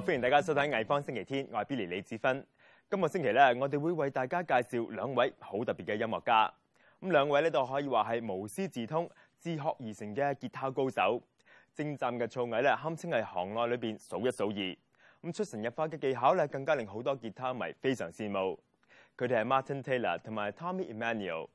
欢迎大家收睇藝方星期天，我係 Billy 李志芬。今個星期咧，我哋會為大家介紹兩位好特別嘅音樂家。咁兩位咧都可以話係無師自通、自學而成嘅吉他高手，精湛嘅造詣咧，堪稱係行內裏邊數一數二。咁出神入化嘅技巧咧，更加令好多吉他迷非常羨慕。佢哋係 Martin Taylor 同埋 Tommy Emmanuel。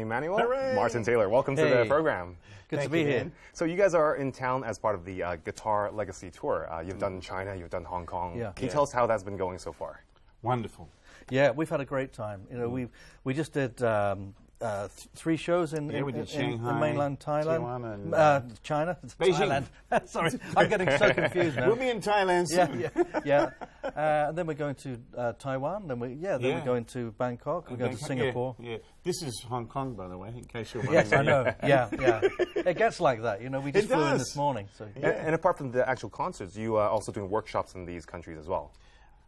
Tommy Emmanuel, Hooray! Martin Taylor. Welcome to the program. Good Thank to be you, here. man. So you guys are in town as part of the uh, Guitar Legacy Tour. Uh, you've done China, you've done Hong Kong. Yeah. Can you Yeah. tell us how that's been going so far? Wonderful. Yeah, we've had a great time. You know, we we just did um, uh, th- three shows in, Yeah, in, we did in- in Shanghai, Beijing, Thailand, and, uh, uh, China, Beijing. Thailand. Sorry, I'm getting so confused now. We'll be in Thailand yeah, soon. yeah, yeah. Uh, and then we're going to uh, Taiwan. Then we, yeah, then Yeah. we're going to Bangkok. We're going to Singapore. Yeah, yeah. This is Hong Kong, by the way, in case you're wondering. Yes, I know. Yeah, yeah. It gets like that. You know, we just flew in this morning. So And, and apart from the actual concerts, you are also doing workshops in these countries as well.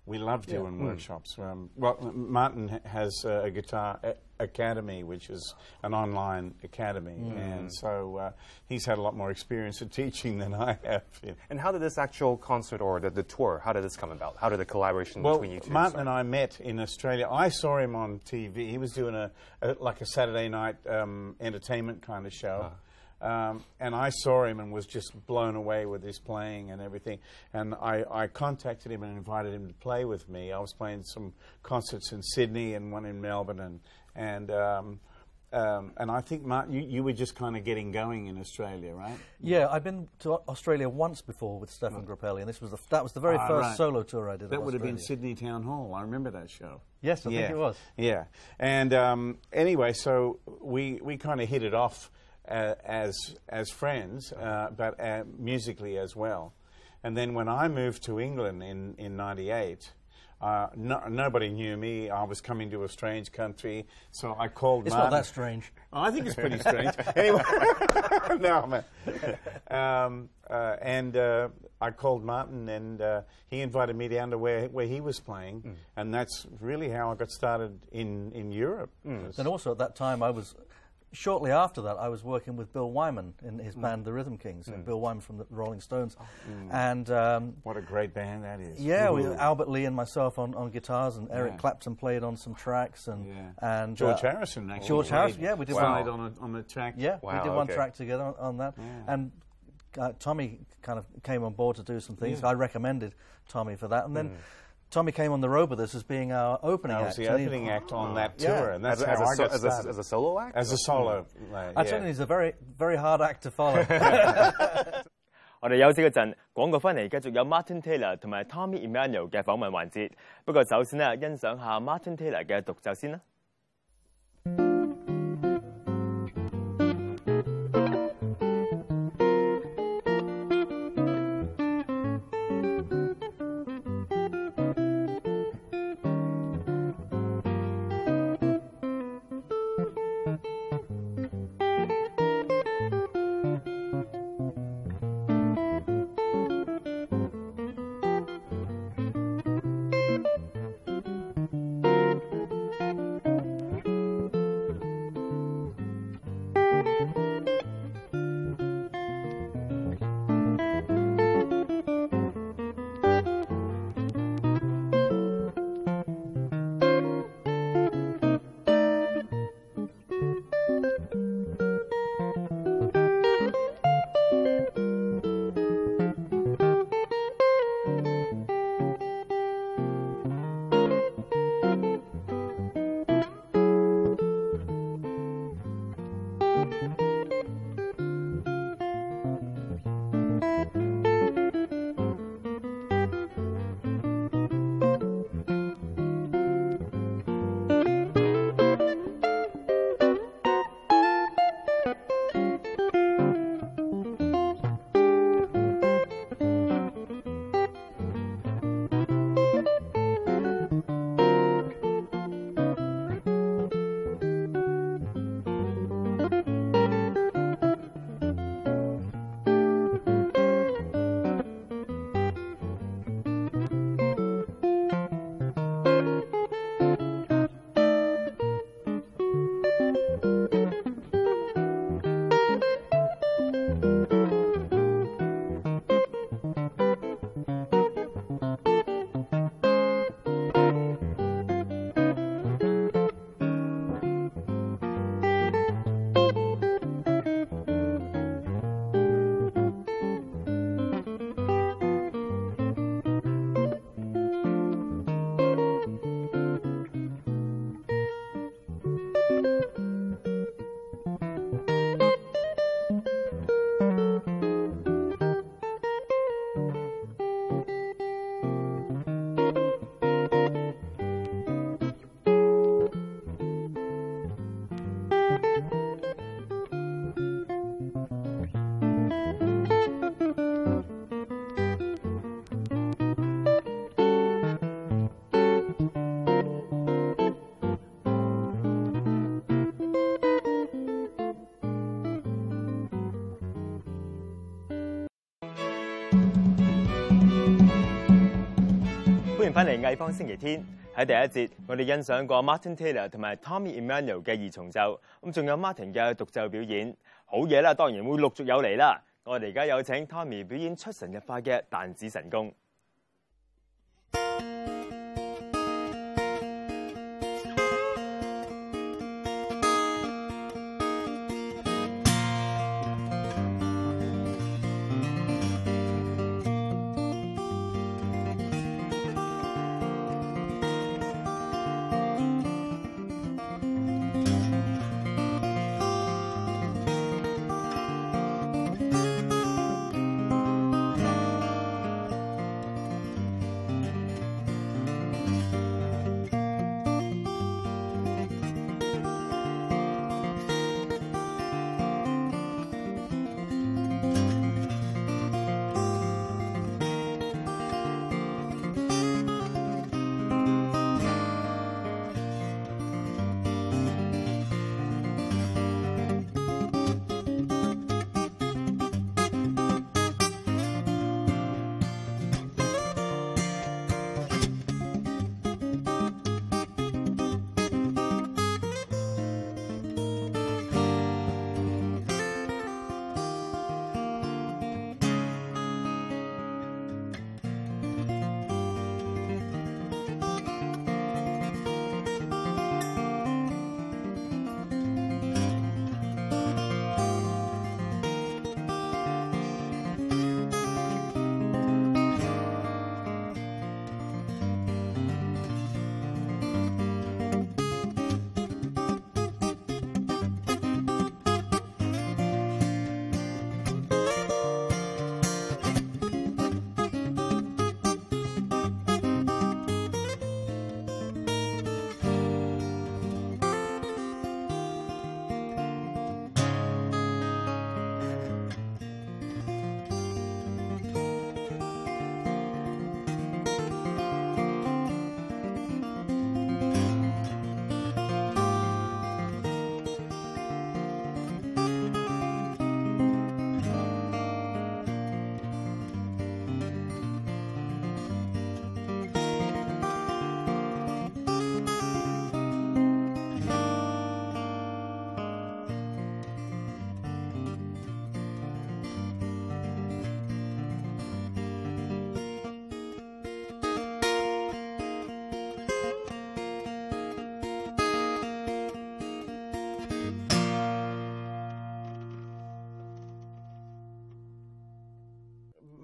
We love doing Hmm. workshops. Um, well, Martin has uh, a guitar a- academy, which is an online academy, Hmm. and so uh, he's had a lot more experience in teaching than I have. Yeah. And how did this actual concert or the, the tour, how did this come about? How did the collaboration Well, between you two Martin start? and I met in Australia. I saw him on TV. He was doing a, a like a Saturday night um, entertainment kind of show. Ah. Um, and I saw him and was just blown away with his playing and everything. And I, I contacted him and invited him to play with me. I was playing some concerts in Sydney and one in Melbourne, and and um, um, and I think Martin, you, you were just kind of getting going in Australia, right? yeah, I've been to Australia once before with Stephane Grappelli, and this was the, that was the very Ah, first right. solo tour I did. That would have been Sydney Town Hall. I remember that show. Yes, I think it was. Yeah, and um, anyway, so we we kind of hit it off uh, as as friends, uh, but uh, musically as well. And then when I moved to England in in '98. Uh, no, nobody knew me. I was coming to a strange country, so I called. It's Martin. not that strange. I think it's pretty strange. anyway, no, man. Um, uh, and uh, I called Martin, and uh, he invited me down to where, where he was playing, and that's really how I got started in, in Europe. Was- And also at that time, I was shortly after that, I was working with Bill Wyman in his band, The Rhythm Kings, and Bill Wyman from the Rolling Stones, and. Um, What a great band that is. yeah, we, Ooh. Albert Lee and myself on, on guitars, and Eric Yeah. Clapton played on some tracks, and Yeah. and George uh, Harrison actually. George Harrison, yeah, we did played one. on, a, on the track. Yeah, we Wow, did one track together on, on that, Yeah. and uh, Tommy kind of came on board to do some things. I recommended Tommy for that, and then Tommy came on the road with us as being our opening I act. was the and he- opening act on that Yeah. tour, and that's as, a, as, how a, I so- got as, a, started. as a solo act? As a solo. like, I yeah. tell you, he's a very, very hard act to follow. 我哋休息嗰阵，广告翻嚟继续有 Martin Taylor 同埋 Tommy Emmanuel 嘅访问环节。不过首先咧，欣赏下 Martin Taylor 嘅独奏先啦。 翻嚟艺方星期天。喺第一节，我哋欣赏过 Martin Taylor 同埋 Tommy Emmanuel 嘅二重奏，咁仲有 Martin 嘅独奏表演。好嘢啦，当然会陆续有嚟啦。我哋而家有请 Tommy 表演出神入化嘅弹指神功。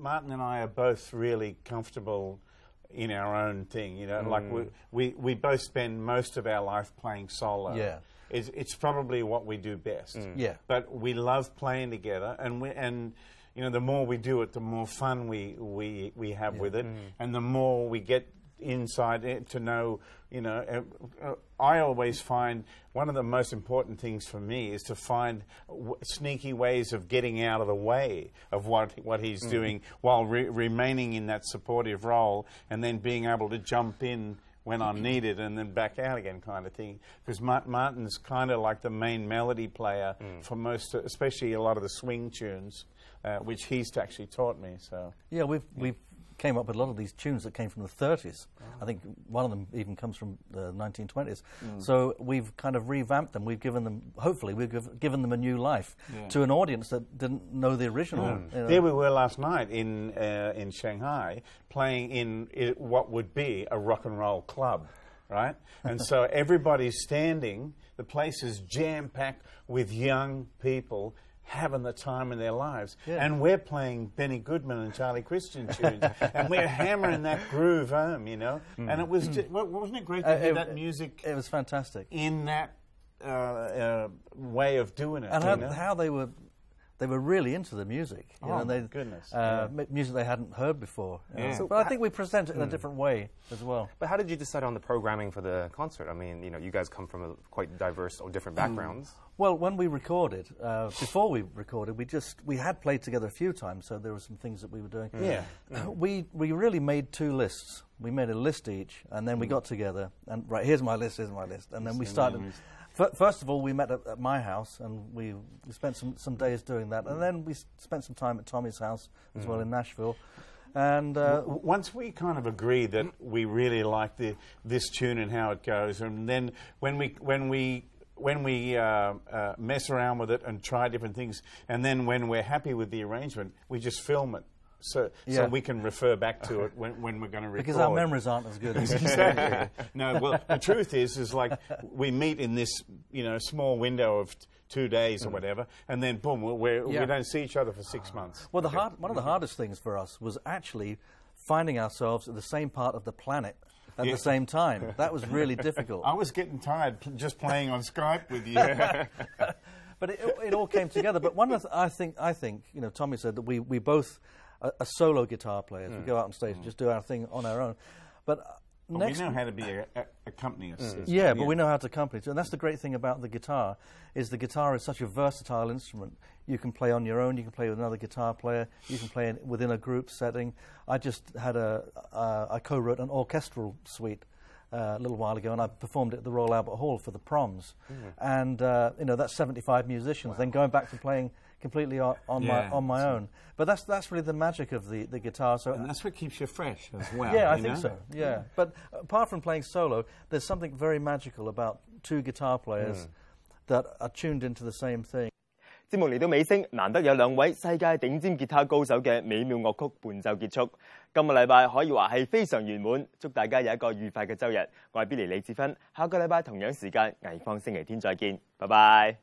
Martin and I are both really comfortable in our own thing. You know, like we, mm. we we both spend most of our life playing solo. Yeah. it's, it's probably what we do best. Mm. Yeah. but we love playing together, and we and. You know, the more we do it, the more fun we, we, we have with it, mm. and the more we get inside it to know. You know, uh, I always find one of the most important things for me is to find w- sneaky ways of getting out of the way of what what he's doing while re- remaining in that supportive role, and then being able to jump in when I'm needed and then back out again, kind of thing. Because Martin's kind of like the main melody player for most, especially a lot of the swing tunes, uh, which he's actually taught me. So. Yeah, we've we've came up with a lot of these tunes that came from the 30s. I think one of them even comes from the 1920s. So we've kind of revamped them. We've given them, hopefully, we've giv- given them a new life to an audience that didn't know the original. you know. There we were last night in uh, in Shanghai playing in i what would be a rock and roll club, right? And so everybody's standing. The place is jam packed with young people having the time of their lives, Yeah. and we're playing Benny Goodman and Charlie Christian tunes, and we're hammering that groove home, you know. And it was, ju- wa- wasn't it great to Uh, hear it- that music It was fantastic. in that uh, uh, way of doing it? and you how, know? how they were they were really into the music. You Oh, know, they, goodness, Uh, m- Music they hadn't heard before. Yeah. but I think we present it in a different way as well. But how did you decide on the programming for the concert? I mean, you know, you guys come from a quite diverse or different backgrounds. Well, when we recorded, uh, before we recorded, we just we had played together a few times, so there were some things that we were doing. Yeah. Uh, we we really made two lists. We made a list each, and then we got together and right here's my list, here's my list, and then we started. First of all, we met at, at my house, and we, we spent some, some days doing that, and then we spent some time at Tommy's house as well in Nashville. And uh, Once we kind of agree that we really like the, this tune and how it goes, and then when we when we when we uh, uh, mess around with it and try different things, and then when we're happy with the arrangement, we just film it, so so we can refer back to it when, when we're going to record. because our memories aren't as good as exactly. no, well, the truth is, is like we meet in this, you know, small window of t- two days or mm. whatever, and then boom, Yeah. we don't see each other for six ah. months. Well, the hard, one of the mm-hmm. hardest things for us was actually finding ourselves at the same part of the planet at Yeah. the same time. That was really difficult. I was getting tired just playing on Skype with you. But it, it all came together. But one of the, I think I think you know Tommy said that we we both are, are solo guitar players. We go out on stage and just do our thing on our own. But uh, we know how to be a, a, accompany us. Yeah, but we know how to accompany. And that's the great thing about the guitar, is the guitar is such a versatile instrument. You can play on your own, you can play with another guitar player, you can play in, within a group setting. I just had a, uh, I co-wrote an orchestral suite uh, a little while ago, and I performed it at the Royal Albert Hall for the proms. And, uh, you know, that's 75 musicians, then going back to playing completely on, on Yeah, my, on my own. But that's, that's really the magic of the, the guitar. So And that's what keeps you fresh as well. yeah, I you think know? so. Yeah, but apart from playing solo, there's something very magical about two guitar players that are tuned into the same thing. 节目嚟到尾声，难得有两位世界顶尖吉他高手嘅美妙乐曲伴奏结束。今个礼拜可以话系非常圆满，祝大家有一个愉快嘅周日。我系 Billy 李志芬，下个礼拜同样时间艺方星期天再见，拜拜。